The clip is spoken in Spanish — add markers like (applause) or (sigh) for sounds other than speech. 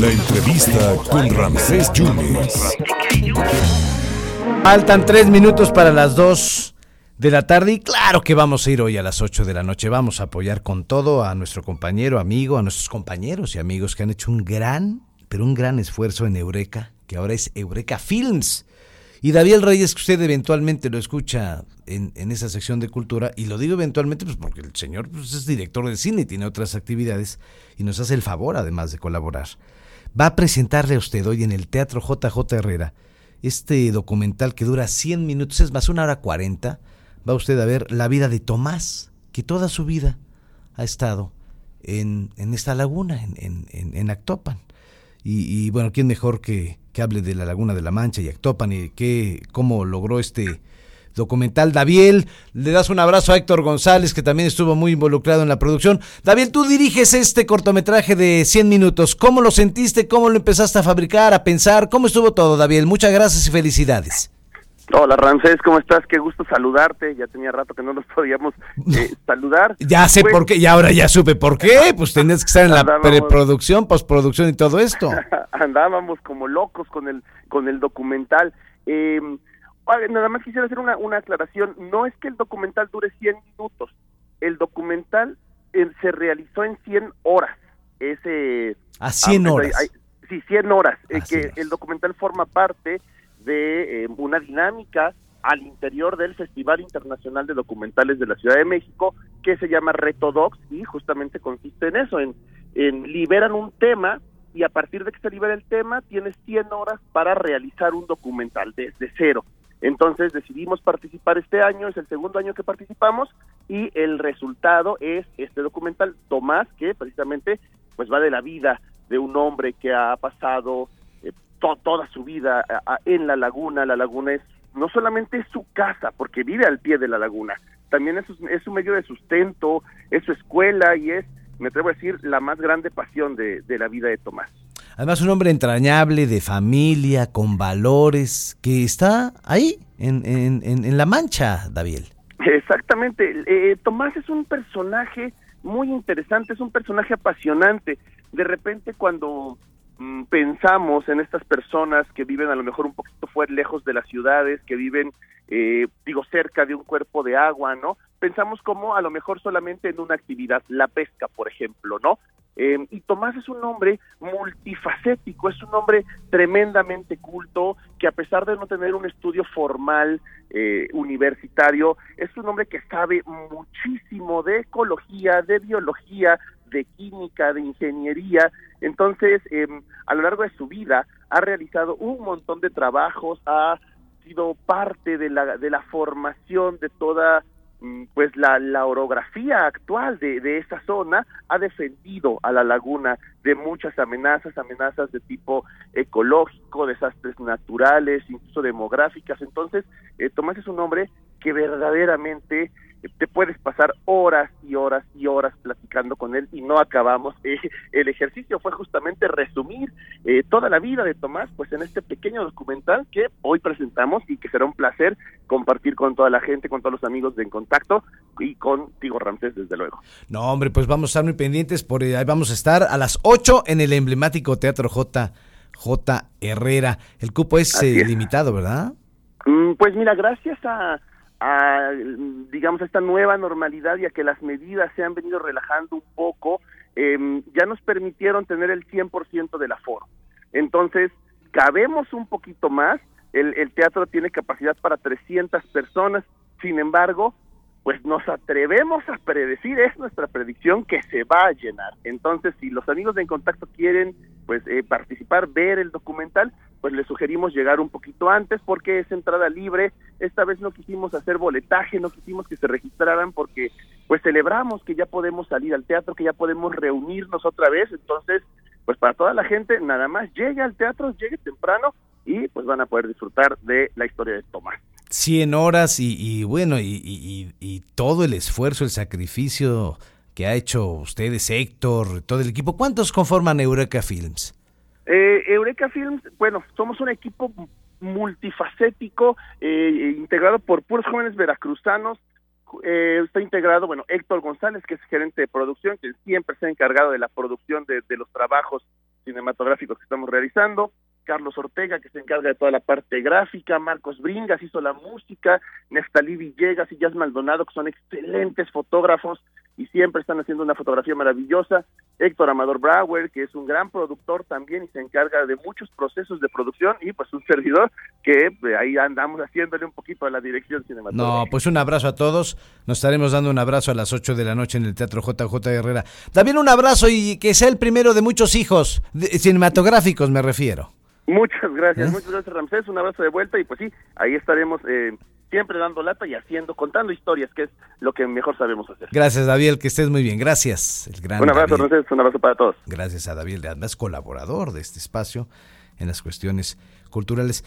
La entrevista con Ramsés Yunes. Faltan tres minutos para las dos de la tarde y claro que vamos a ir hoy a las ocho de la noche. Vamos a apoyar con todo a nuestro compañero, amigo, a nuestros compañeros y amigos que han hecho un gran, pero un gran esfuerzo en Eureka, que ahora es Eureka Films. Y David Reyes, que usted eventualmente lo escucha en, esa sección de cultura, y lo digo eventualmente pues porque el señor pues, es director de cine y tiene otras actividades, y nos hace el favor además de colaborar. Va a presentarle a usted hoy en el Teatro JJ Herrera este documental que dura 100 minutos, es más, una hora 40. Va usted a ver la vida de Tomás, que toda su vida ha estado en, en esta laguna, en, en, en Actopan. Y, y, bueno, ¿quién mejor que, que hable de la Laguna de la Mancha y Actopan y que, cómo logró este documental. David, le das un abrazo a Héctor González, que también estuvo muy involucrado en la producción. David, tú diriges este cortometraje de 100 minutos. ¿Cómo lo sentiste? ¿Cómo lo empezaste a fabricar, a pensar? ¿Cómo estuvo todo, David? Muchas gracias y felicidades. Hola Ramsés, ¿cómo estás? Qué gusto saludarte. Ya tenía rato que no nos (laughs) podíamos eh, (laughs) saludar. Ya sé pues, por qué, y ahora ya supe por qué. Pues tenías que estar en la preproducción, postproducción y todo esto. (laughs) andábamos como locos con el con el documental. Eh, nada más quisiera hacer una, una aclaración. No es que el documental dure 100 minutos. El documental eh, se realizó en 100 horas. Ese, a 100 ah, horas. Hay, sí, 100 horas. Eh, que horas. el documental forma parte de eh, una dinámica al interior del Festival Internacional de Documentales de la Ciudad de México que se llama Reto Docs y justamente consiste en eso, en, en liberan un tema y a partir de que se libera el tema tienes 100 horas para realizar un documental desde cero. Entonces decidimos participar este año, es el segundo año que participamos y el resultado es este documental Tomás que precisamente pues va de la vida de un hombre que ha pasado eh, to toda su vida en la laguna. La laguna es no solamente su casa porque vive al pie de la laguna, también es, es un medio de sustento, es su escuela y es, me atrevo a decir, la más grande pasión de, de la vida de Tomás. Además, un hombre entrañable, de familia, con valores, que está ahí, en, en, en, La Mancha, David. Exactamente. Eh, Tomás es un personaje muy interesante, es un personaje apasionante. De repente, cuando mmm, pensamos en estas personas que viven a lo mejor un poquito fuera, lejos de las ciudades, que viven, eh, digo, cerca de un cuerpo de agua, ¿no? Pensamos como a lo mejor solamente en una actividad, la pesca, por ejemplo, ¿no? Eh, y Tomás es un hombre multifacético, es un hombre tremendamente culto, que a pesar de no tener un estudio formal eh, universitario, es un hombre que sabe muchísimo de ecología, de biología, de química, de ingeniería. Entonces, eh, a lo largo de su vida ha realizado un montón de trabajos, ha sido parte de la, de la formación de toda pues la, la orografía actual de, de esa zona ha defendido a la laguna de muchas amenazas, amenazas de tipo ecológico, desastres naturales, incluso demográficas. Entonces, eh, Tomás es un hombre que verdaderamente te puedes pasar horas y horas y horas platicando con él y no acabamos. Eh, el ejercicio fue justamente resumir eh, toda la vida de Tomás, pues en este pequeño documental que hoy presentamos y que será un placer compartir con toda la gente, con todos los amigos de En Contacto y contigo, Ramsés, desde luego. No, hombre, pues vamos a estar muy pendientes, por ahí vamos a estar a las 8 en el emblemático Teatro J. J. Herrera. El cupo es, eh, es. limitado, ¿verdad? Mm, pues mira, gracias a a digamos esta nueva normalidad y a que las medidas se han venido relajando un poco, eh, ya nos permitieron tener el 100% del aforo. Entonces, cabemos un poquito más, el, el teatro tiene capacidad para 300 personas, sin embargo, pues nos atrevemos a predecir, es nuestra predicción que se va a llenar. Entonces, si los amigos de En Contacto quieren pues eh, participar, ver el documental, pues les sugerimos llegar un poquito antes porque es entrada libre. Esta vez no quisimos hacer boletaje, no quisimos que se registraran porque pues celebramos que ya podemos salir al teatro, que ya podemos reunirnos otra vez. Entonces, pues para toda la gente, nada más llegue al teatro, llegue temprano y pues van a poder disfrutar de la historia de Tomás. 100 horas y, y bueno, y, y, todo el esfuerzo, el sacrificio que ha hecho ustedes, Héctor, todo el equipo. ¿Cuántos conforman Eureka Films? Eh, Eureka Films, bueno, somos un equipo multifacético, eh, integrado por puros jóvenes veracruzanos. Eh, está integrado, bueno, Héctor González, que es gerente de producción, que siempre se ha encargado de la producción de, los trabajos cinematográficos que estamos realizando. Carlos Ortega, que se encarga de toda la parte gráfica, Marcos Bringas hizo la música, Neftalí Villegas y Jazz Maldonado, que son excelentes fotógrafos y siempre están haciendo una fotografía maravillosa, Héctor Amador Brauer, que es un gran productor también y se encarga de muchos procesos de producción, y pues un servidor que eh, ahí andamos haciéndole un poquito a la dirección cinematográfica. No, pues un abrazo a todos, nos estaremos dando un abrazo a las 8 de la noche en el Teatro JJ Herrera. También un abrazo y que sea el primero de muchos hijos, cinematográficos me refiero. Muchas gracias, ¿Eh? muchas gracias Ramsés, un abrazo de vuelta y pues sí, ahí estaremos eh, siempre dando lata y haciendo, contando historias, que es lo que mejor sabemos hacer. Gracias David, que estés muy bien, gracias. El gran un abrazo Ramsés, un abrazo para todos. Gracias a David, además colaborador de este espacio en las cuestiones culturales.